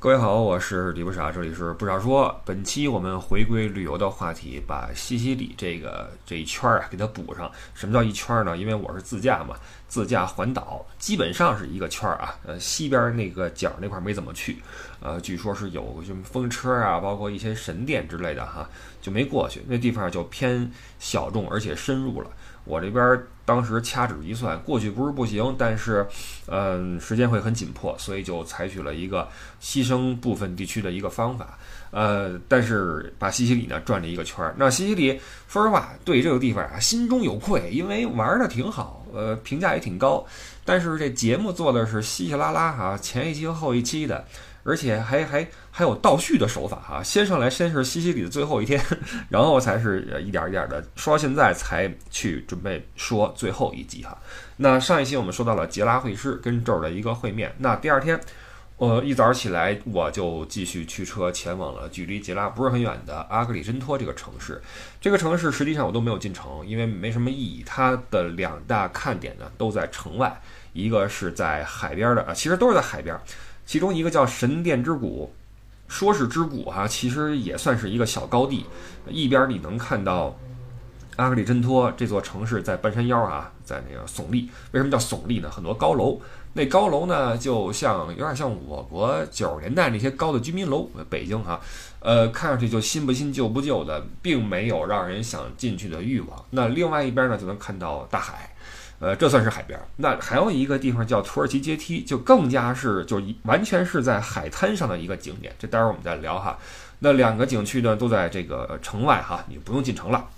各位好，我是李不傻，这里是不傻说。本期我们回归旅游的话题，把西西里这个这一圈儿啊给它补上。什么叫一圈儿呢？因为我是自驾嘛，自驾环岛，基本上是一个圈儿啊。呃，西边那个角那块没怎么去，呃，据说是有什么风车啊，包括一些神殿之类的哈，就没过去。那地方就偏小众，而且深入了。我这边当时掐指一算，过去不是不行，但是，嗯，时间会很紧迫，所以就采取了一个牺牲部分地区的一个方法，呃，但是把西西里呢转了一个圈儿。那西西里，说实话，对这个地方啊心中有愧，因为玩的挺好，呃，评价也挺高，但是这节目做的是稀稀拉拉哈，前一期和后一期的。而且还还还有倒叙的手法哈，先上来先是西西里的最后一天，然后才是一点一点的说到现在才去准备说最后一集哈。那上一期我们说到了杰拉会师跟这儿的一个会面，那第二天，我一早起来我就继续驱车前往了距离杰拉不是很远的阿格里真托这个城市。这个城市实际上我都没有进城，因为没什么意义。它的两大看点呢都在城外，一个是在海边的啊，其实都是在海边。其中一个叫神殿之谷，说是之谷哈，其实也算是一个小高地。一边你能看到阿格里真托这座城市在半山腰啊，在那个耸立。为什么叫耸立呢？很多高楼，那高楼呢，就像有点像我国九十年代那些高的居民楼。北京哈，呃，看上去就新不新旧不旧的，并没有让人想进去的欲望。那另外一边呢，就能看到大海。呃，这算是海边。那还有一个地方叫土耳其阶梯，就更加是就完全是在海滩上的一个景点。这待会儿我们再聊哈。那两个景区呢，都在这个城外哈，你不用进城了。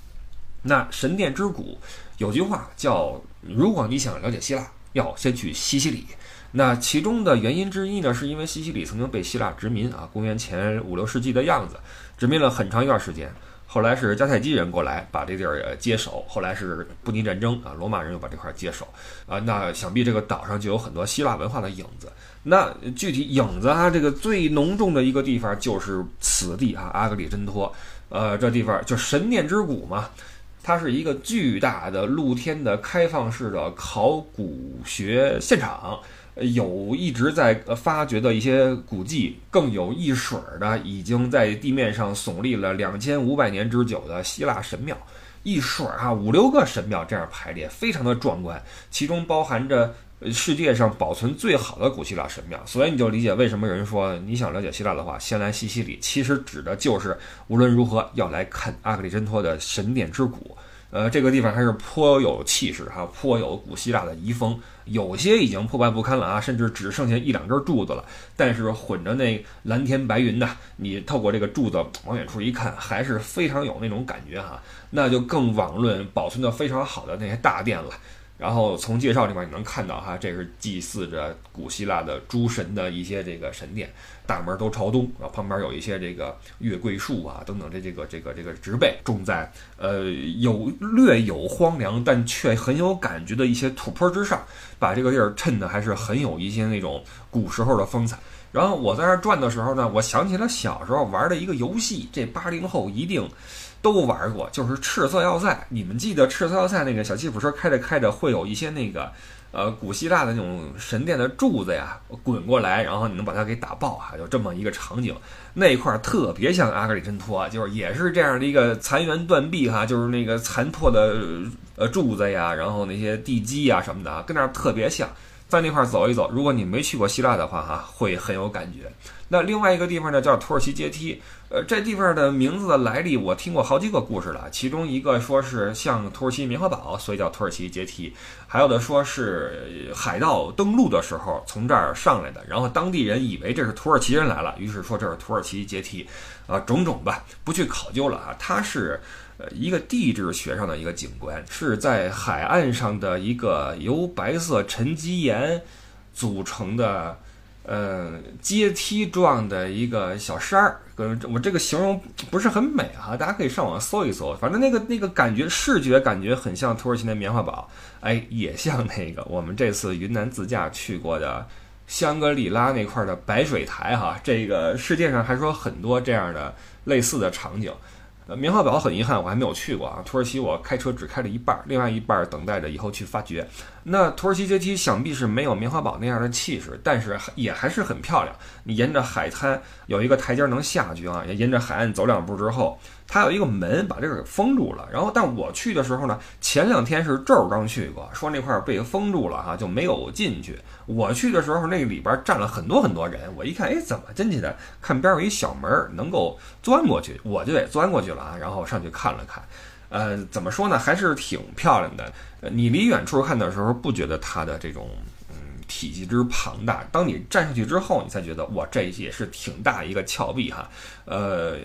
那神殿之谷有句话叫：如果你想了解希腊，要先去西西里。那其中的原因之一呢，是因为西西里曾经被希腊殖民啊，公元前五六世纪的样子，殖民了很长一段时间。后来是迦太基人过来把这地儿接手，后来是布匿战争啊，罗马人又把这块接手啊，那想必这个岛上就有很多希腊文化的影子。那具体影子啊，这个最浓重的一个地方就是此地啊，阿格里真托，呃，这地方就神殿之谷嘛，它是一个巨大的露天的开放式的考古学现场。有一直在发掘的一些古迹，更有一水儿的，已经在地面上耸立了两千五百年之久的希腊神庙，一水儿啊，五六个神庙这样排列，非常的壮观，其中包含着世界上保存最好的古希腊神庙，所以你就理解为什么有人说你想了解希腊的话，先来西西里，其实指的就是无论如何要来看阿格里真托的神殿之谷。呃，这个地方还是颇有气势哈，颇有古希腊的遗风。有些已经破败不堪了啊，甚至只剩下一两根柱子了。但是混着那蓝天白云呐，你透过这个柱子往远处一看，还是非常有那种感觉哈。那就更网论保存的非常好的那些大殿了。然后从介绍里面你能看到哈，这是祭祀着古希腊的诸神的一些这个神殿，大门都朝东，然后旁边有一些这个月桂树啊等等这这个这个这个植被种在呃有略有荒凉但却很有感觉的一些土坡之上，把这个地儿衬的还是很有一些那种古时候的风采。然后我在这转的时候呢，我想起了小时候玩的一个游戏，这八零后一定。都玩过，就是赤色要塞。你们记得赤色要塞那个小吉普车开着开着，会有一些那个，呃，古希腊的那种神殿的柱子呀滚过来，然后你能把它给打爆哈，有这么一个场景。那一块特别像阿格里真托，就是也是这样的一个残垣断壁哈，就是那个残破的呃柱子呀，然后那些地基呀什么的，跟那儿特别像。在那块儿走一走，如果你没去过希腊的话，哈，会很有感觉。那另外一个地方呢，叫土耳其阶梯。呃，这地方的名字的来历，我听过好几个故事了。其中一个说是像土耳其棉花堡，所以叫土耳其阶梯；还有的说是海盗登陆的时候从这儿上来的，然后当地人以为这是土耳其人来了，于是说这是土耳其阶梯。啊，种种吧，不去考究了啊。它是呃一个地质学上的一个景观，是在海岸上的一个由白色沉积岩组成的。呃，阶梯状的一个小山儿，我这个形容不是很美哈，大家可以上网搜一搜。反正那个那个感觉，视觉感觉很像土耳其的棉花堡，哎，也像那个我们这次云南自驾去过的香格里拉那块的白水台哈。这个世界上还说很多这样的类似的场景。呃，棉花堡很遗憾我还没有去过啊，土耳其我开车只开了一半，另外一半等待着以后去发掘。那土耳其阶梯想必是没有棉花堡那样的气势，但是也还是很漂亮。你沿着海滩有一个台阶能下去啊，沿着海岸走两步之后，它有一个门把这个给封住了。然后，但我去的时候呢，前两天是这儿刚去过，说那块儿被封住了哈，就没有进去。我去的时候，那里边站了很多很多人，我一看，哎，怎么进去的？看边儿有一小门能够钻过去，我就得钻过去了啊，然后上去看了看。呃，怎么说呢？还是挺漂亮的。你离远处看的时候，不觉得它的这种嗯体积之庞大。当你站上去之后，你才觉得哇，这也是挺大一个峭壁哈。呃，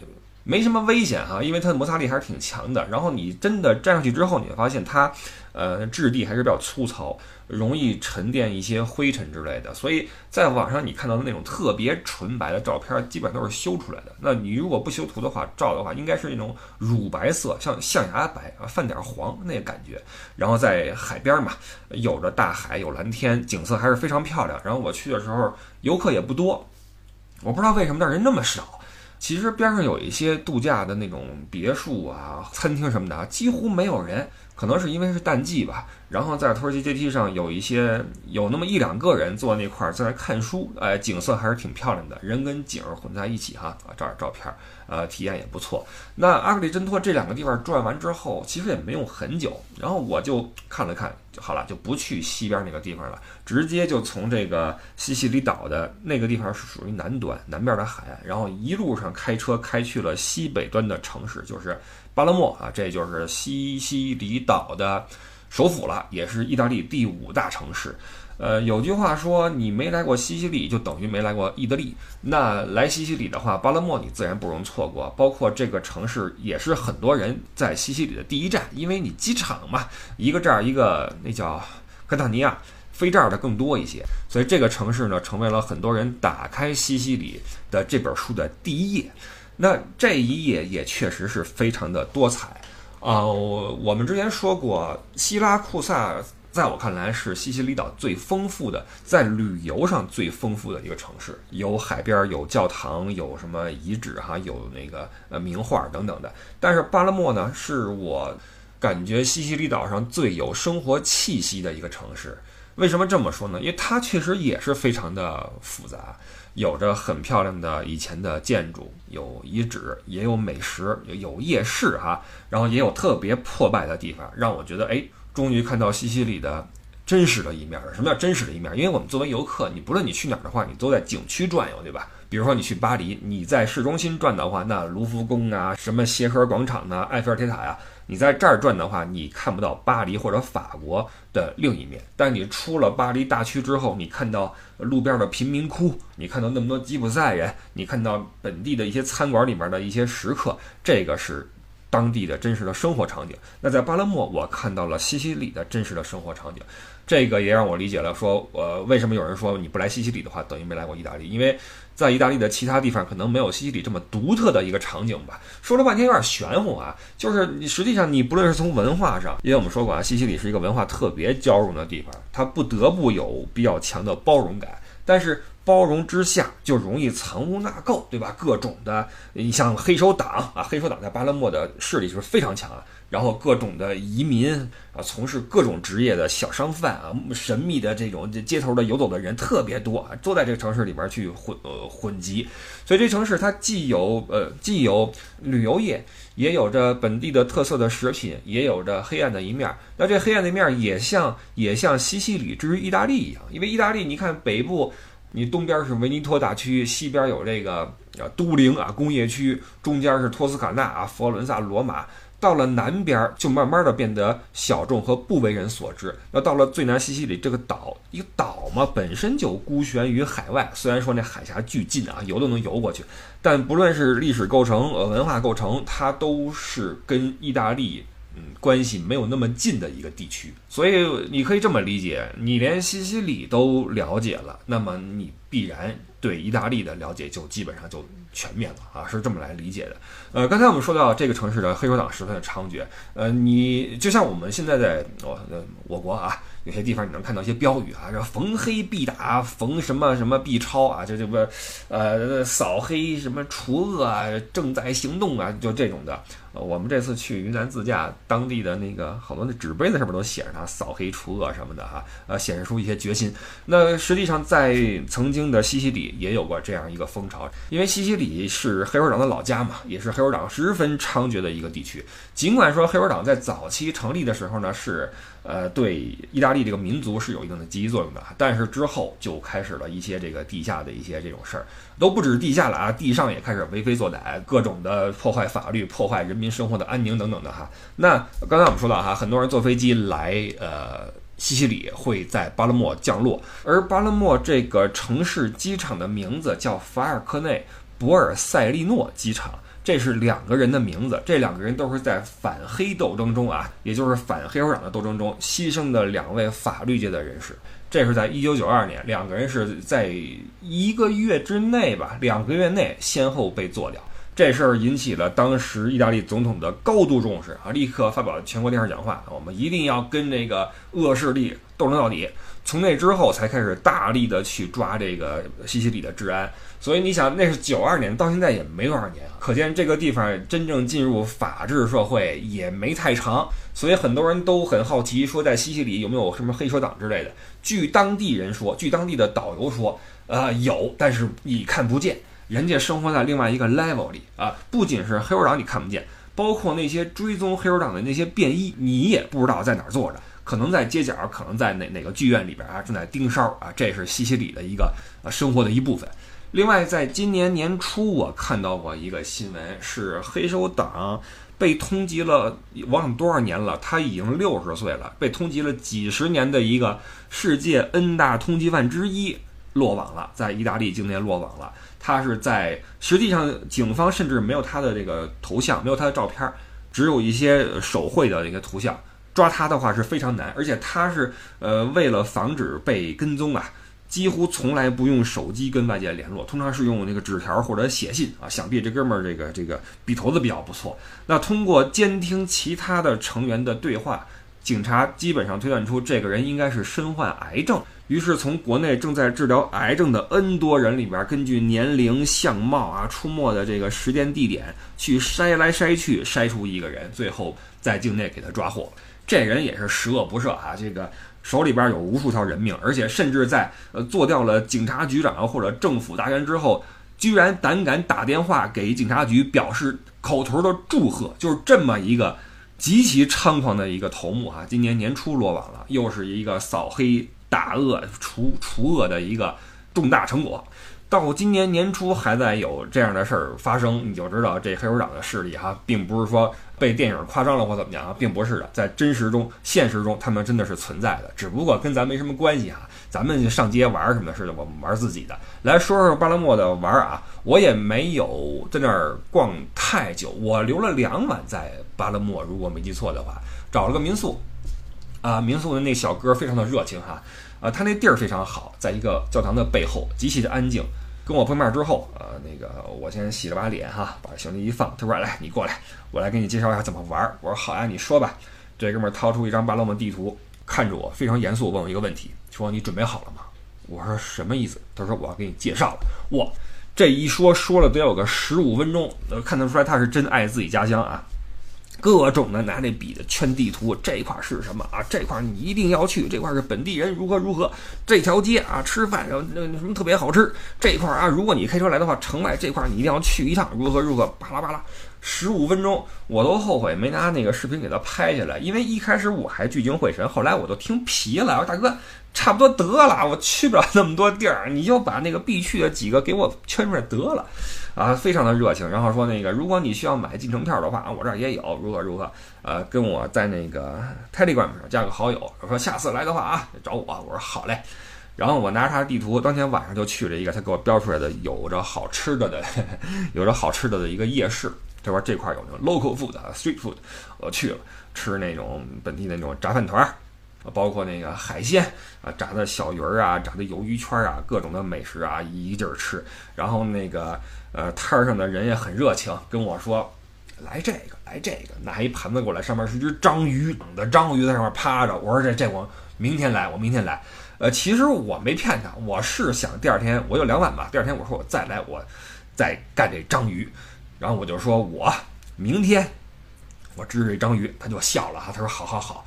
没什么危险哈，因为它的摩擦力还是挺强的。然后你真的站上去之后，你会发现它呃质地还是比较粗糙。容易沉淀一些灰尘之类的，所以在网上你看到的那种特别纯白的照片，基本都是修出来的。那你如果不修图的话，照的话，应该是那种乳白色，像象牙白啊，泛点黄那个感觉。然后在海边嘛，有着大海，有蓝天，景色还是非常漂亮。然后我去的时候，游客也不多，我不知道为什么那人那么少。其实边上有一些度假的那种别墅啊、餐厅什么的啊，几乎没有人。可能是因为是淡季吧，然后在土耳其阶梯上有一些有那么一两个人坐那块儿在那看书，哎，景色还是挺漂亮的，人跟景混在一起哈，啊，照点照片，呃，体验也不错。那阿格里真托这两个地方转完之后，其实也没用很久，然后我就看了看就好了，就不去西边那个地方了，直接就从这个西西里岛的那个地方是属于南端南边的海岸，然后一路上开车开去了西北端的城市，就是。巴勒莫啊，这就是西西里岛的首府了，也是意大利第五大城市。呃，有句话说，你没来过西西里，就等于没来过意大利。那来西西里的话，巴勒莫你自然不容错过。包括这个城市，也是很多人在西西里的第一站，因为你机场嘛，一个这儿一个那叫克塔尼亚，飞这儿的更多一些。所以这个城市呢，成为了很多人打开西西里的这本书的第一页。那这一页也确实是非常的多彩啊！我我们之前说过，希拉库萨在我看来是西西里岛最丰富的，在旅游上最丰富的一个城市，有海边，有教堂，有什么遗址哈，有那个呃名画等等的。但是巴勒莫呢，是我感觉西西里岛上最有生活气息的一个城市。为什么这么说呢？因为它确实也是非常的复杂。有着很漂亮的以前的建筑，有遗址，也有美食，有夜市哈，然后也有特别破败的地方，让我觉得哎，终于看到西西里的真实的一面了。什么叫真实的一面？因为我们作为游客，你不论你去哪儿的话，你都在景区转悠，对吧？比如说你去巴黎，你在市中心转的话，那卢浮宫啊，什么协和广场啊，埃菲尔铁塔呀。你在这儿转的话，你看不到巴黎或者法国的另一面。但你出了巴黎大区之后，你看到路边的贫民窟，你看到那么多吉普赛人，你看到本地的一些餐馆里面的一些食客，这个是当地的真实的生活场景。那在巴勒莫，我看到了西西里的真实的生活场景，这个也让我理解了，说呃，为什么有人说你不来西西里的话，等于没来过意大利，因为。在意大利的其他地方可能没有西西里这么独特的一个场景吧。说了半天有点玄乎啊，就是你实际上你不论是从文化上，因为我们说过啊，西西里是一个文化特别交融的地方，它不得不有比较强的包容感。但是包容之下就容易藏污纳垢，对吧？各种的，你像黑手党啊，黑手党在巴勒莫的势力就是非常强啊。然后各种的移民啊，从事各种职业的小商贩啊，神秘的这种街头的游走的人特别多啊，都在这个城市里边去混呃混集，所以这城市它既有呃既有旅游业，也有着本地的特色的食品，也有着黑暗的一面。那这黑暗的一面也像也像西西里之于意大利一样，因为意大利你看北部，你东边是维尼托大区，西边有这个啊都灵啊工业区，中间是托斯卡纳啊佛罗伦萨罗马。到了南边，就慢慢的变得小众和不为人所知。那到了最南西西里这个岛，一个岛嘛，本身就孤悬于海外。虽然说那海峡巨近啊，游都能游过去，但不论是历史构成、呃文化构成，它都是跟意大利嗯关系没有那么近的一个地区。所以你可以这么理解：你连西西里都了解了，那么你必然对意大利的了解就基本上就。全面了啊，是这么来理解的。呃，刚才我们说到这个城市的黑手党十分的猖獗。呃，你就像我们现在在我我国啊，有些地方你能看到一些标语啊，说逢黑必打，逢什么什么必抄啊，就这个呃扫黑什么除恶啊，正在行动啊，就这种的。呃我们这次去云南自驾，当地的那个好多那纸杯子上面都写着它扫黑除恶什么的哈，呃，显示出一些决心。那实际上在曾经的西西里也有过这样一个风潮，因为西西里是黑手党的老家嘛，也是黑手党十分猖獗的一个地区。尽管说黑手党在早期成立的时候呢是。呃，对意大利这个民族是有一定的积极作用的，但是之后就开始了一些这个地下的一些这种事儿，都不止地下了啊，地上也开始为非作歹，各种的破坏法律、破坏人民生活的安宁等等的哈。那刚才我们说到哈，很多人坐飞机来呃西西里会在巴勒莫降落，而巴勒莫这个城市机场的名字叫法尔科内博尔塞利诺机场。这是两个人的名字，这两个人都是在反黑斗争中啊，也就是反黑手党的斗争中牺牲的两位法律界的人士。这是在一九九二年，两个人是在一个月之内吧，两个月内先后被做掉。这事儿引起了当时意大利总统的高度重视啊，立刻发表全国电视讲话，我们一定要跟这个恶势力斗争到底。从那之后才开始大力的去抓这个西西里的治安。所以你想，那是九二年，到现在也没多少年啊，可见这个地方真正进入法治社会也没太长。所以很多人都很好奇，说在西西里有没有什么黑手党之类的。据当地人说，据当地的导游说，呃，有，但是你看不见，人家生活在另外一个 level 里啊。不仅是黑手党你看不见，包括那些追踪黑手党的那些便衣，你也不知道在哪儿坐着，可能在街角，可能在哪哪个剧院里边啊，正在盯梢啊。这是西西里的一个呃生活的一部分。另外，在今年年初，我看到过一个新闻，是黑手党被通缉了，忘了多少年了，他已经六十岁了，被通缉了几十年的一个世界 N 大通缉犯之一落网了，在意大利境内落网了。他是在实际上，警方甚至没有他的这个头像，没有他的照片，只有一些手绘的那个图像。抓他的话是非常难，而且他是呃为了防止被跟踪啊。几乎从来不用手机跟外界联络，通常是用那个纸条或者写信啊。想必这哥们儿这个这个笔头子比较不错。那通过监听其他的成员的对话，警察基本上推断出这个人应该是身患癌症。于是从国内正在治疗癌症的 N 多人里边，根据年龄、相貌啊、出没的这个时间、地点去筛来筛去，筛出一个人，最后在境内给他抓获。这人也是十恶不赦啊，这个。手里边有无数条人命，而且甚至在呃做掉了警察局长或者政府大员之后，居然胆敢打电话给警察局表示口头的祝贺，就是这么一个极其猖狂的一个头目哈。今年年初落网了，又是一个扫黑打恶除除恶的一个重大成果。到今年年初还在有这样的事儿发生，你就知道这黑手党的势力哈，并不是说被电影夸张了或怎么样啊，并不是的，在真实中、现实中，他们真的是存在的，只不过跟咱没什么关系哈。咱们上街玩什么的，是我们玩自己的。来说说巴勒莫的玩啊，我也没有在那儿逛太久，我留了两晚在巴勒莫，如果没记错的话，找了个民宿，啊，民宿的那小哥非常的热情哈。啊，他那地儿非常好，在一个教堂的背后，极其的安静。跟我碰面之后，呃，那个我先洗了把脸哈，把行李一放，他说：“来，你过来，我来给你介绍一下怎么玩。”我说：“好呀，你说吧。”这哥们掏出一张巴勒莫地图，看着我，非常严肃，问我一个问题，说：“你准备好了吗？”我说：“什么意思？”他说：“我要给你介绍了。”哇，这一说说了得有个十五分钟，看得出来他是真爱自己家乡啊。各种的拿那笔的圈地图，这块是什么啊？这块你一定要去，这块是本地人如何如何，这条街啊吃饭然后那什么特别好吃，这块啊如果你开车来的话，城外这块你一定要去一趟，如何如何，巴拉巴拉，十五分钟我都后悔没拿那个视频给他拍下来，因为一开始我还聚精会神，后来我都听疲了，我说大哥差不多得了，我去不了那么多地儿，你就把那个必去的几个给我圈出来得了。啊，非常的热情，然后说那个，如果你需要买进城票的话，我这儿也有，如何如何，呃，跟我在那个 Telegram 上加个好友，我说下次来的话啊，找我，我说好嘞，然后我拿着他的地图，当天晚上就去了一个他给我标出来的有着好吃的的，有着好吃的的一个夜市，他说这块有那种 local food street food，我去了，吃那种本地那种炸饭团儿。包括那个海鲜啊，炸的小鱼儿啊，炸的鱿鱼圈啊，各种的美食啊，一劲儿吃。然后那个呃摊儿上的人也很热情，跟我说来这个来这个，拿一盘子过来，上面是只章鱼，等的章鱼在上面趴着。我说这这我明天来，我明天来。呃，其实我没骗他，我是想第二天我有两碗吧，第二天我说我再来，我再干这章鱼。然后我就说我明天我指指章鱼，他就笑了哈，他说好好好。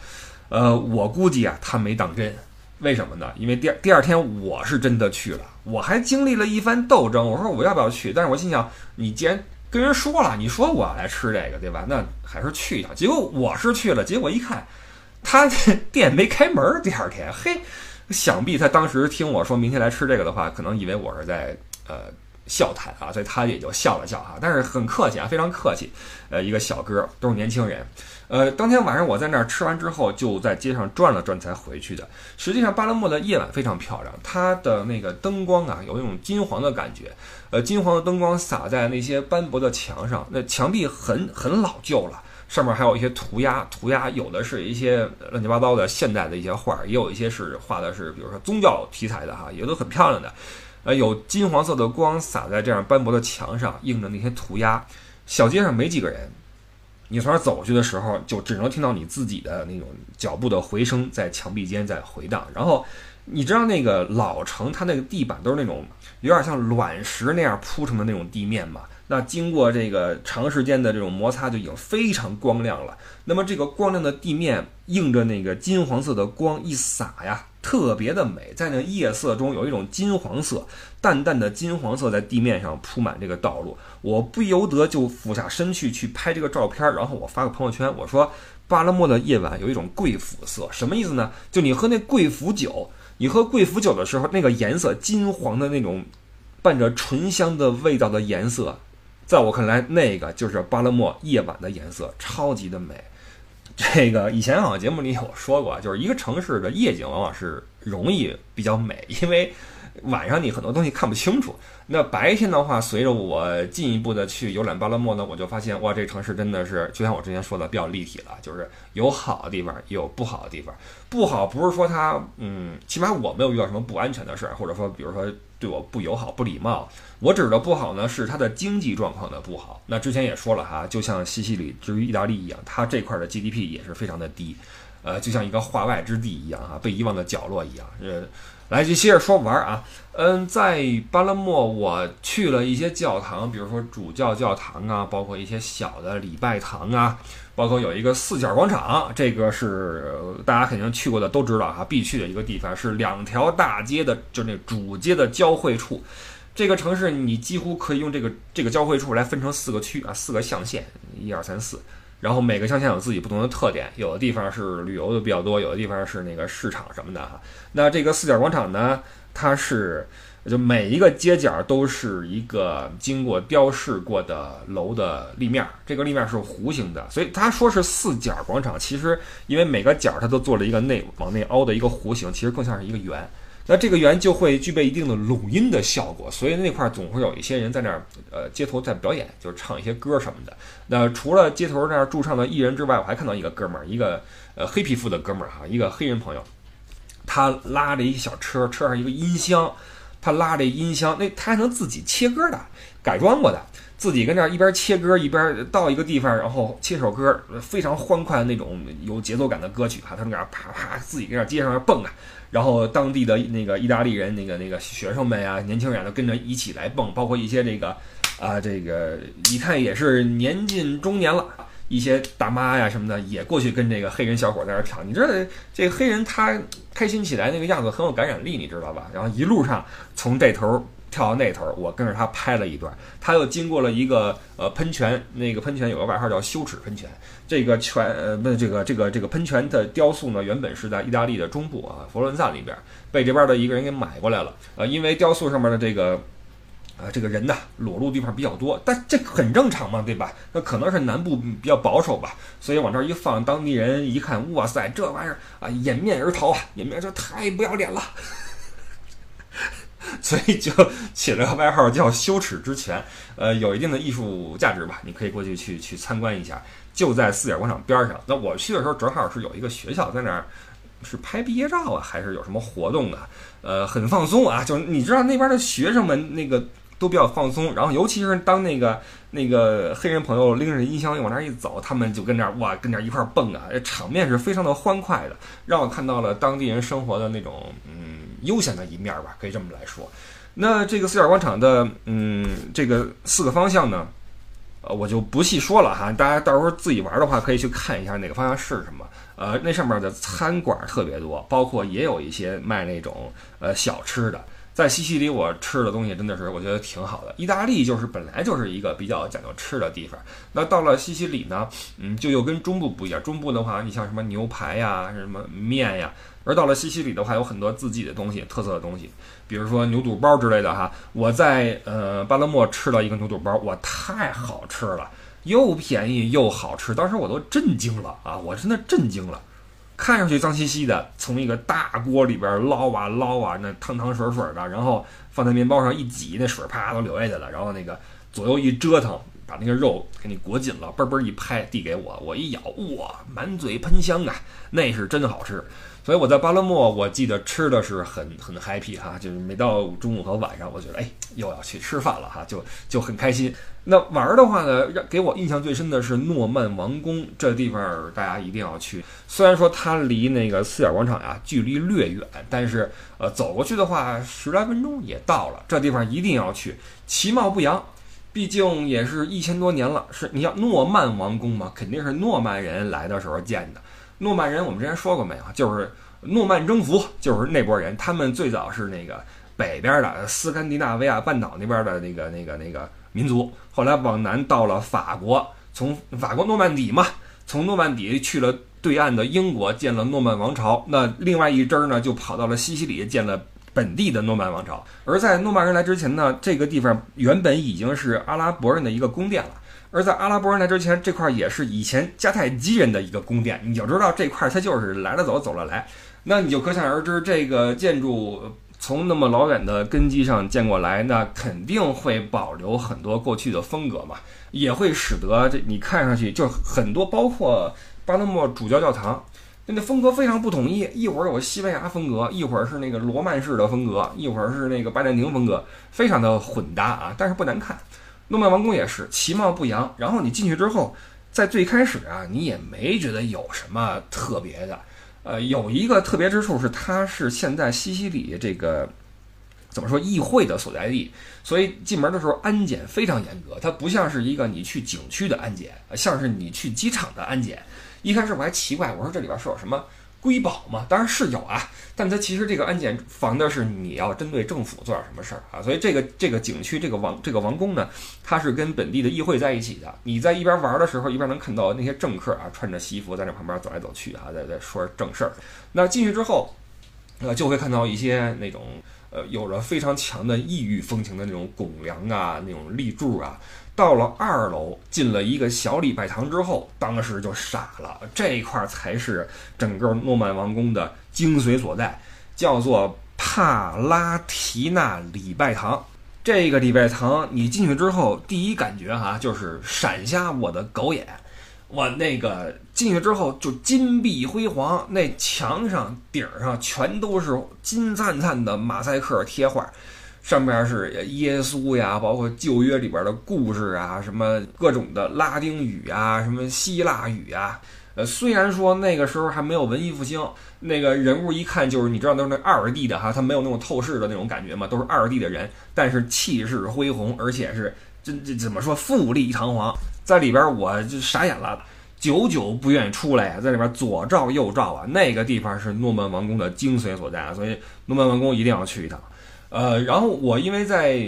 呃，我估计啊，他没当真。为什么呢？因为第二第二天我是真的去了，我还经历了一番斗争。我说我要不要去？但是我心想，你既然跟人说了，你说我要来吃这个，对吧？那还是去一趟。结果我是去了，结果一看，他 店没开门。第二天，嘿，想必他当时听我说明天来吃这个的话，可能以为我是在呃笑谈啊，所以他也就笑了笑哈。但是很客气啊，非常客气。呃，一个小哥，都是年轻人。呃，当天晚上我在那儿吃完之后，就在街上转了转才回去的。实际上，巴勒莫的夜晚非常漂亮，它的那个灯光啊，有一种金黄的感觉。呃，金黄的灯光洒在那些斑驳的墙上，那墙壁很很老旧了，上面还有一些涂鸦，涂鸦有的是一些乱七八糟的现代的一些画，也有一些是画的是比如说宗教题材的哈，也都很漂亮的。呃，有金黄色的光洒在这样斑驳的墙上，映着那些涂鸦。小街上没几个人。你从那儿走去的时候，就只能听到你自己的那种脚步的回声在墙壁间在回荡。然后，你知道那个老城，它那个地板都是那种有点像卵石那样铺成的那种地面嘛？那经过这个长时间的这种摩擦，就已经非常光亮了。那么这个光亮的地面映着那个金黄色的光一洒呀。特别的美，在那夜色中有一种金黄色，淡淡的金黄色在地面上铺满这个道路，我不由得就俯下身去去拍这个照片，然后我发个朋友圈，我说巴勒莫的夜晚有一种贵腐色，什么意思呢？就你喝那贵腐酒，你喝贵腐酒的时候，那个颜色金黄的那种，伴着醇香的味道的颜色，在我看来，那个就是巴勒莫夜晚的颜色，超级的美。这个以前好像节目里有说过，就是一个城市的夜景往往是容易比较美，因为晚上你很多东西看不清楚。那白天的话，随着我进一步的去游览巴勒莫呢，我就发现哇，这城市真的是就像我之前说的比较立体了，就是有好的地方，也有不好的地方。不好不是说它，嗯，起码我没有遇到什么不安全的事儿，或者说比如说对我不友好、不礼貌。我指的不好呢，是它的经济状况的不好。那之前也说了哈，就像西西里至于意大利一样，它这块的 GDP 也是非常的低，呃，就像一个化外之地一样啊，被遗忘的角落一样。呃，来就接着说玩啊，嗯，在巴勒莫我去了一些教堂，比如说主教教堂啊，包括一些小的礼拜堂啊，包括有一个四角广场，这个是大家肯定去过的都知道哈，必去的一个地方，是两条大街的，就那主街的交汇处。这个城市你几乎可以用这个这个交汇处来分成四个区啊，四个象限，一二三四，然后每个乡下有自己不同的特点，有的地方是旅游的比较多，有的地方是那个市场什么的哈。那这个四角广场呢，它是就每一个街角都是一个经过雕饰过的楼的立面，这个立面是弧形的，所以他说是四角广场，其实因为每个角它都做了一个内往内凹的一个弧形，其实更像是一个圆。那这个圆就会具备一定的拢音的效果，所以那块儿总会有一些人在那儿，呃，街头在表演，就是唱一些歌什么的。那除了街头那儿驻唱的艺人之外，我还看到一个哥们儿，一个呃黑皮肤的哥们儿哈，一个黑人朋友，他拉着一小车，车上一个音箱，他拉着音箱，那他还能自己切歌的，改装过的，自己跟那儿一边切歌一边到一个地方，然后切首歌，非常欢快的那种有节奏感的歌曲哈，他那儿啪啪自己跟那街上蹦啊。然后当地的那个意大利人，那个那个学生们呀，年轻人都跟着一起来蹦，包括一些这个，啊，这个一看也是年近中年了，一些大妈呀什么的也过去跟这个黑人小伙在那跳。你知道这黑人他开心起来那个样子很有感染力，你知道吧？然后一路上从这头。跳到那头，我跟着他拍了一段。他又经过了一个呃喷泉，那个喷泉有个外号叫“羞耻喷泉”。这个泉呃不，这个这个这个喷泉的雕塑呢，原本是在意大利的中部啊，佛罗伦萨里边，被这边的一个人给买过来了。呃，因为雕塑上面的这个啊这个人呢，裸露地方比较多，但这很正常嘛，对吧？那可能是南部比较保守吧，所以往这儿一放，当地人一看，哇塞，这玩意儿啊，掩面而逃啊，掩面这太不要脸了。所以就起了个外号叫“羞耻之泉”，呃，有一定的艺术价值吧，你可以过去去去参观一下，就在四角广场边上。那我去的时候正好是有一个学校在那儿，是拍毕业照啊，还是有什么活动的？呃，很放松啊，就是你知道那边的学生们那个都比较放松，然后尤其是当那个那个黑人朋友拎着音箱往那一走，他们就跟那哇跟那一块蹦啊，场面是非常的欢快的，让我看到了当地人生活的那种嗯。悠闲的一面吧，可以这么来说。那这个四角广场的，嗯，这个四个方向呢，呃，我就不细说了哈，大家到时候自己玩的话，可以去看一下哪个方向是什么。呃，那上面的餐馆特别多，包括也有一些卖那种呃小吃的。在西西里，我吃的东西真的是我觉得挺好的。意大利就是本来就是一个比较讲究吃的地方，那到了西西里呢，嗯，就又跟中部不一样。中部的话，你像什么牛排呀、什么面呀，而到了西西里的话，有很多自己的东西、特色的东西，比如说牛肚包之类的哈。我在呃巴勒莫吃了一个牛肚包，哇，太好吃了，又便宜又好吃，当时我都震惊了啊！我真的震惊了。看上去脏兮兮的，从一个大锅里边捞啊捞啊，那汤汤水水的，然后放在面包上一挤，那水啪都流下去了。然后那个左右一折腾，把那个肉给你裹紧了，嘣嘣一拍递给我，我一咬，哇，满嘴喷香啊，那是真好吃。所以我在巴勒莫，我记得吃的是很很 happy 哈，就是每到中午和晚上，我觉得哎又要去吃饭了哈，就就很开心。那玩的话呢，让给我印象最深的是诺曼王宫这地方，大家一定要去。虽然说它离那个四角广场呀距离略远，但是呃走过去的话十来分钟也到了。这地方一定要去，其貌不扬，毕竟也是一千多年了。是你要诺曼王宫嘛，肯定是诺曼人来的时候建的。诺曼人，我们之前说过没有？就是诺曼征服，就是那波人。他们最早是那个北边的斯堪的纳维亚半岛那边的那个、那个、那个民族，后来往南到了法国，从法国诺曼底嘛，从诺曼底去了对岸的英国，建了诺曼王朝。那另外一支呢，就跑到了西西里，建了本地的诺曼王朝。而在诺曼人来之前呢，这个地方原本已经是阿拉伯人的一个宫殿了。而在阿拉伯人来之前，这块也是以前迦太基人的一个宫殿。你就知道这块它就是来了走，走了来，那你就可想而知，这个建筑从那么老远的根基上建过来，那肯定会保留很多过去的风格嘛，也会使得这你看上去就很多，包括巴勒莫主教教堂，那风格非常不统一，一会儿有西班牙风格，一会儿是那个罗曼式的风格，一会儿是那个拜占庭风格，非常的混搭啊，但是不难看。诺曼王宫也是其貌不扬，然后你进去之后，在最开始啊，你也没觉得有什么特别的。呃，有一个特别之处是，它是现在西西里这个怎么说议会的所在地，所以进门的时候安检非常严格。它不像是一个你去景区的安检，像是你去机场的安检。一开始我还奇怪，我说这里边是有什么？瑰宝嘛，当然是有啊，但它其实这个安检防的是你要针对政府做点什么事儿啊，所以这个这个景区这个王这个王宫呢，它是跟本地的议会在一起的。你在一边玩的时候，一边能看到那些政客啊，穿着西服在那旁边走来走去啊，在在说正事儿。那进去之后，呃，就会看到一些那种呃有着非常强的异域风情的那种拱梁啊，那种立柱啊。到了二楼，进了一个小礼拜堂之后，当时就傻了。这一块才是整个诺曼王宫的精髓所在，叫做帕拉提纳礼拜堂。这个礼拜堂，你进去之后，第一感觉哈，就是闪瞎我的狗眼。我那个进去之后，就金碧辉煌，那墙上顶上全都是金灿灿的马赛克贴画。上面是耶稣呀，包括旧约里边的故事啊，什么各种的拉丁语啊，什么希腊语啊。呃，虽然说那个时候还没有文艺复兴，那个人物一看就是你知道都是那二 D 的哈，他没有那种透视的那种感觉嘛，都是二 D 的人，但是气势恢宏，而且是这这怎么说富丽堂皇，在里边我就傻眼了，久久不愿意出来呀，在里边左照右照啊，那个地方是诺曼王宫的精髓所在，所以诺曼王宫一定要去一趟。呃，然后我因为在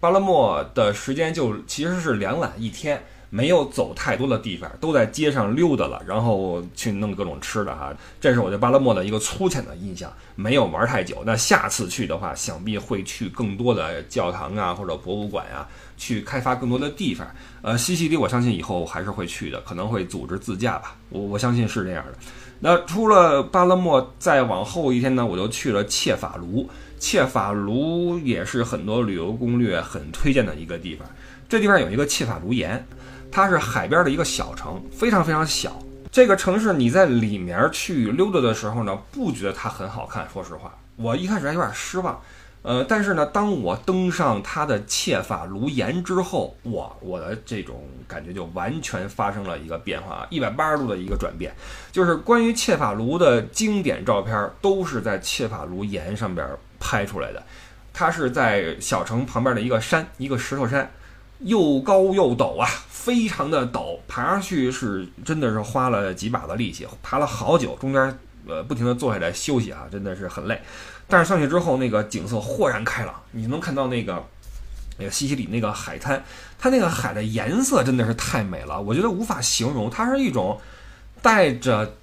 巴拉莫的时间就其实是两晚一天，没有走太多的地方，都在街上溜达了，然后去弄各种吃的哈。这是我对巴拉莫的一个粗浅的印象，没有玩太久。那下次去的话，想必会去更多的教堂啊或者博物馆呀，去开发更多的地方。呃，西西里我相信以后还是会去的，可能会组织自驾吧，我我相信是这样的。那出了巴勒莫，再往后一天呢，我就去了切法卢。切法卢也是很多旅游攻略很推荐的一个地方。这地方有一个切法卢岩，它是海边的一个小城，非常非常小。这个城市你在里面去溜达的时候呢，不觉得它很好看。说实话，我一开始还有点失望。呃，但是呢，当我登上它的切法卢岩之后，哇，我的这种感觉就完全发生了一个变化，一百八十度的一个转变。就是关于切法卢的经典照片，都是在切法卢岩上边。拍出来的，它是在小城旁边的一个山，一个石头山，又高又陡啊，非常的陡，爬上去是真的是花了几把的力气，爬了好久，中间呃不停的坐下来休息啊，真的是很累。但是上去之后，那个景色豁然开朗，你能看到那个那个西西里那个海滩，它那个海的颜色真的是太美了，我觉得无法形容，它是一种带着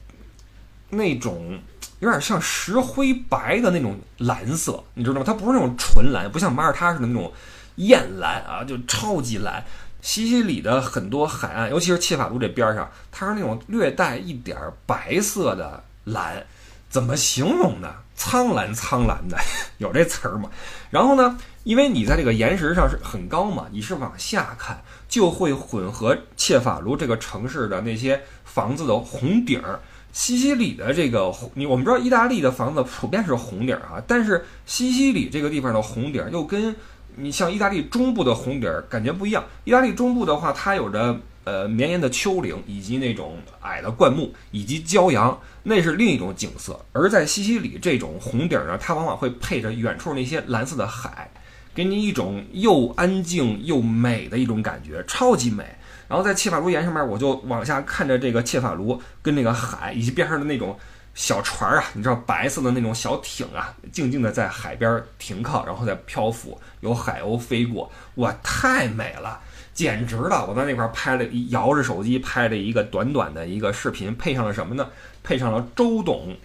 那种有点像石灰白的那种蓝色，你知道吗？它不是那种纯蓝，不像马耳他似的那种。艳蓝啊，就超级蓝。西西里的很多海岸，尤其是切法卢这边上，它是那种略带一点白色的蓝，怎么形容呢？苍蓝苍蓝的，有这词儿吗？然后呢，因为你在这个岩石上是很高嘛，你是往下看，就会混合切法卢这个城市的那些房子的红顶儿。西西里的这个，你我们知道意大利的房子普遍是红顶儿啊，但是西西里这个地方的红顶儿又跟你像意大利中部的红顶儿感觉不一样。意大利中部的话，它有着呃绵延的丘陵，以及那种矮的灌木，以及骄阳，那是另一种景色。而在西西里这种红顶儿呢，它往往会配着远处那些蓝色的海，给你一种又安静又美的一种感觉，超级美。然后在切法卢岩上面，我就往下看着这个切法卢跟那个海以及边上的那种。小船啊，你知道白色的那种小艇啊，静静的在海边停靠，然后在漂浮，有海鸥飞过，哇，太美了，简直了！我在那块拍了，摇着手机拍了一个短短的一个视频，配上了什么呢？配上了周董，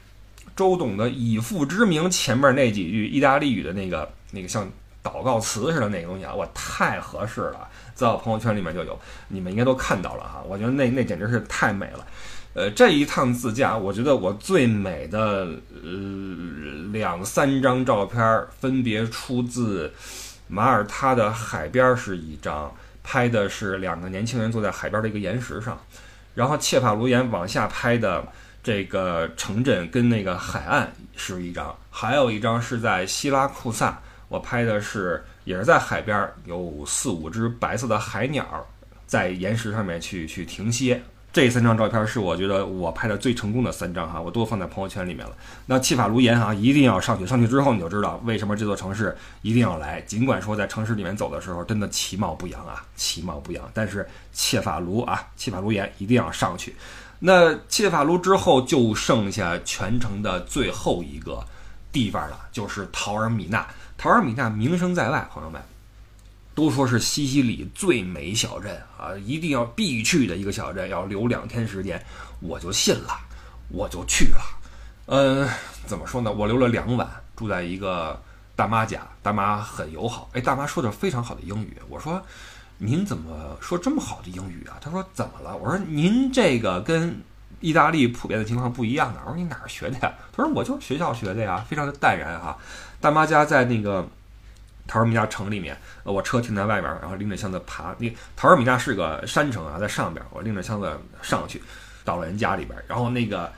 周董的以父之名前面那几句意大利语的那个那个像祷告词似的那个东西啊，我，太合适了，在我朋友圈里面就有，你们应该都看到了哈，我觉得那那简直是太美了。呃，这一趟自驾，我觉得我最美的呃两三张照片，分别出自马耳他的海边是一张，拍的是两个年轻人坐在海边的一个岩石上，然后切法卢岩往下拍的这个城镇跟那个海岸是一张，还有一张是在希拉库萨，我拍的是也是在海边，有四五只白色的海鸟在岩石上面去去停歇。这三张照片是我觉得我拍的最成功的三张哈，我都放在朋友圈里面了。那契法卢岩哈一定要上去，上去之后你就知道为什么这座城市一定要来。尽管说在城市里面走的时候真的其貌不扬啊，其貌不扬，但是切法卢啊，契法卢岩一定要上去。那切法卢之后就剩下全城的最后一个地方了，就是陶尔米纳。陶尔米纳名声在外，朋友们。都说是西西里最美小镇啊，一定要必去的一个小镇，要留两天时间，我就信了，我就去了。嗯，怎么说呢？我留了两晚，住在一个大妈家，大妈很友好，哎，大妈说的非常好的英语。我说，您怎么说这么好的英语啊？她说怎么了？我说您这个跟意大利普遍的情况不一样的。我说你哪儿学的呀？她说我就是学校学的呀，非常的淡然哈。大妈家在那个。陶尔米亚城里面，我车停在外边，然后拎着箱子爬。那陶尔米亚是个山城啊，在上边，我拎着箱子上去，到了人家里边。然后那个，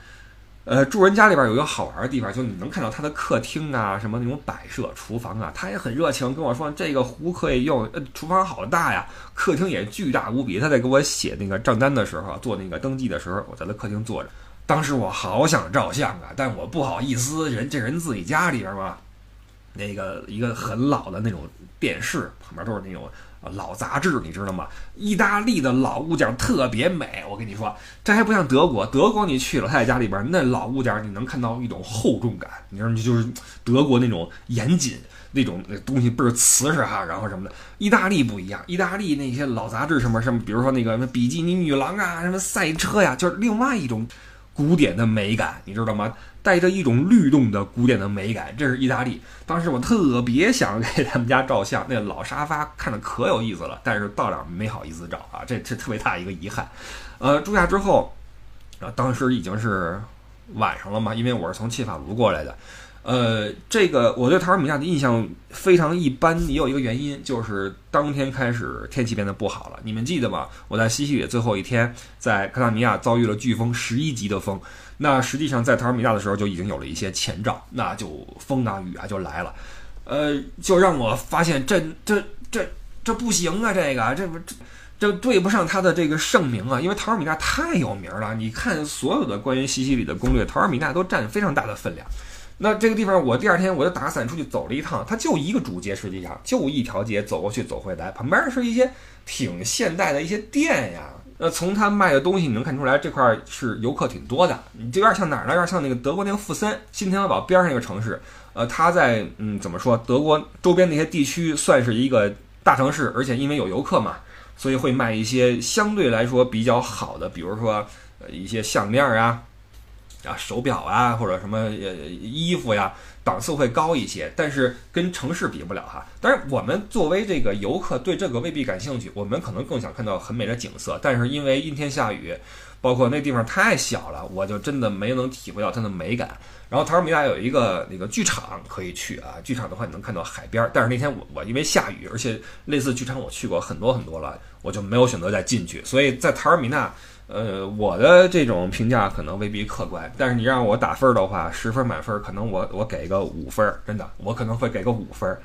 呃，住人家里边有一个好玩的地方，就你能看到他的客厅啊，什么那种摆设、厨房啊，他也很热情，跟我说这个壶可以用。呃，厨房好大呀，客厅也巨大无比。他在给我写那个账单的时候，做那个登记的时候，我在他客厅坐着。当时我好想照相啊，但我不好意思，人这人自己家里边嘛。那个一个很老的那种电视，旁边都是那种老杂志，你知道吗？意大利的老物件特别美，我跟你说，这还不像德国。德国你去了，他在家里边那老物件，你能看到一种厚重感。你知道，你就是德国那种严谨那种那东西倍儿瓷实哈，然后什么的。意大利不一样，意大利那些老杂志什么什么，比如说那个什么比基尼女郎啊，什么赛车呀，就是另外一种古典的美感，你知道吗？带着一种律动的古典的美感，这是意大利。当时我特别想给他们家照相，那老沙发看着可有意思了，但是到了没好意思照啊，这这特别大一个遗憾。呃，住下之后，啊，当时已经是晚上了嘛，因为我是从切法卢过来的。呃，这个我对塔尔米亚的印象非常一般，也有一个原因，就是当天开始天气变得不好了。你们记得吗？我在西西里最后一天，在克塔米亚遭遇了飓风十一级的风。那实际上在塔尔米亚的时候就已经有了一些前兆，那就风啊雨啊就来了。呃，就让我发现这这这这不行啊，这个这不这这对不上他的这个盛名啊，因为塔尔米亚太有名了。你看所有的关于西西里的攻略，塔尔米亚都占非常大的分量。那这个地方我第二天我就打伞出去走了一趟，它就一个主街，实际上就一条街走过去走回来，旁边是一些挺现代的一些店呀。那从他卖的东西你能看出来，这块是游客挺多的。你就有点像哪儿呢？有点像那个德国那个富森新天鹅堡边上那个城市。呃，它在嗯怎么说？德国周边那些地区算是一个大城市，而且因为有游客嘛，所以会卖一些相对来说比较好的，比如说呃一些项链啊。啊，手表啊，或者什么呃衣服呀，档次会高一些，但是跟城市比不了哈。当然，我们作为这个游客，对这个未必感兴趣，我们可能更想看到很美的景色。但是因为阴天下雨，包括那地方太小了，我就真的没能体会到它的美感。然后塔尔米纳有一个那个剧场可以去啊，剧场的话你能看到海边，但是那天我我因为下雨，而且类似剧场我去过很多很多了，我就没有选择再进去。所以在塔尔米纳。呃，我的这种评价可能未必客观，但是你让我打分的话，十分满分，可能我我给个五分，真的，我可能会给个五分。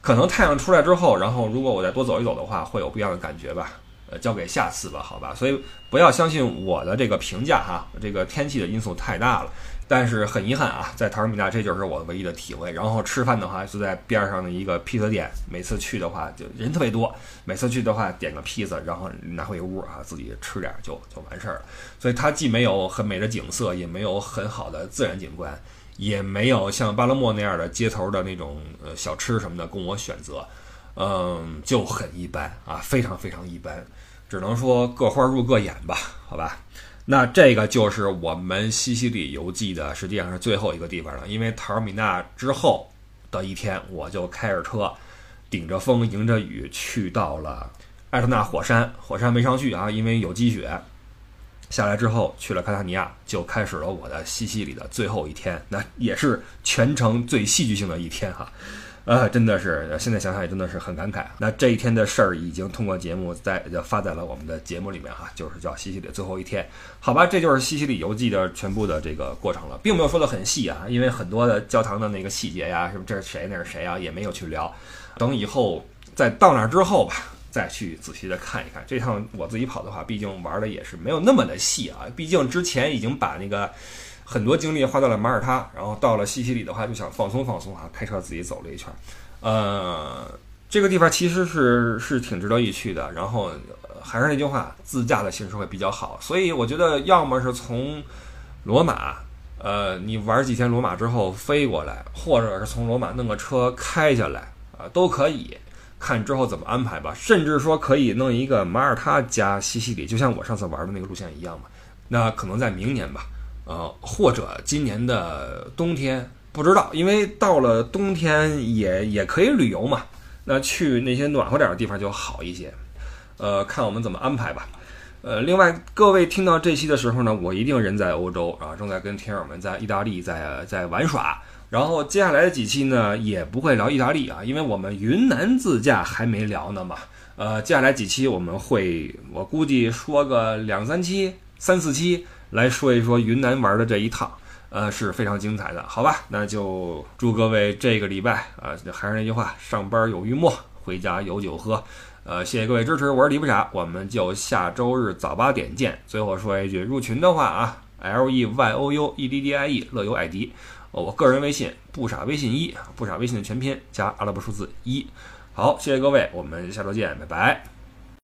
可能太阳出来之后，然后如果我再多走一走的话，会有不一样的感觉吧。呃，交给下次吧，好吧。所以不要相信我的这个评价哈，这个天气的因素太大了。但是很遗憾啊，在塔尔米纳这就是我唯一的体会。然后吃饭的话就在边上的一个披萨店，每次去的话就人特别多，每次去的话点个披萨，然后拿回屋啊自己吃点就就完事儿了。所以它既没有很美的景色，也没有很好的自然景观，也没有像巴勒莫那样的街头的那种呃小吃什么的供我选择，嗯，就很一般啊，非常非常一般，只能说各花入各眼吧，好吧。那这个就是我们西西里游记的，实际上是最后一个地方了。因为塔尔米纳之后的一天，我就开着车，顶着风迎着雨去到了埃特纳火山。火山没上去啊，因为有积雪。下来之后去了卡塔尼亚，就开始了我的西西里的最后一天。那也是全程最戏剧性的一天哈。呃，真的是，现在想想也真的是很感慨。那这一天的事儿已经通过节目在发在了我们的节目里面哈，就是叫西西里最后一天，好吧，这就是西西里游记的全部的这个过程了，并没有说的很细啊，因为很多的教堂的那个细节呀，什么这是谁那是谁啊，也没有去聊。等以后再到那之后吧，再去仔细的看一看。这趟我自己跑的话，毕竟玩的也是没有那么的细啊，毕竟之前已经把那个。很多精力花在了马耳他，然后到了西西里的话就想放松放松啊，开车自己走了一圈。呃，这个地方其实是是挺值得一去的。然后还是那句话，自驾的形式会比较好。所以我觉得，要么是从罗马，呃，你玩几天罗马之后飞过来，或者是从罗马弄个车开下来啊，都可以。看之后怎么安排吧。甚至说可以弄一个马耳他加西西里，就像我上次玩的那个路线一样嘛。那可能在明年吧。呃，或者今年的冬天不知道，因为到了冬天也也可以旅游嘛。那去那些暖和点的地方就好一些。呃，看我们怎么安排吧。呃，另外各位听到这期的时候呢，我一定人在欧洲啊，正在跟听友们在意大利在在玩耍。然后接下来的几期呢，也不会聊意大利啊，因为我们云南自驾还没聊呢嘛。呃，接下来几期我们会，我估计说个两三期、三四期。来说一说云南玩的这一趟，呃，是非常精彩的，好吧？那就祝各位这个礼拜啊，还是那句话，上班有鱼摸，回家有酒喝。呃，谢谢各位支持，我是李不傻，我们就下周日早八点见。最后说一句，入群的话啊，L E Y O U E D D I E，乐游艾迪，我个人微信不傻微信一，不傻微信的全拼加阿拉伯数字一。好，谢谢各位，我们下周见，拜拜。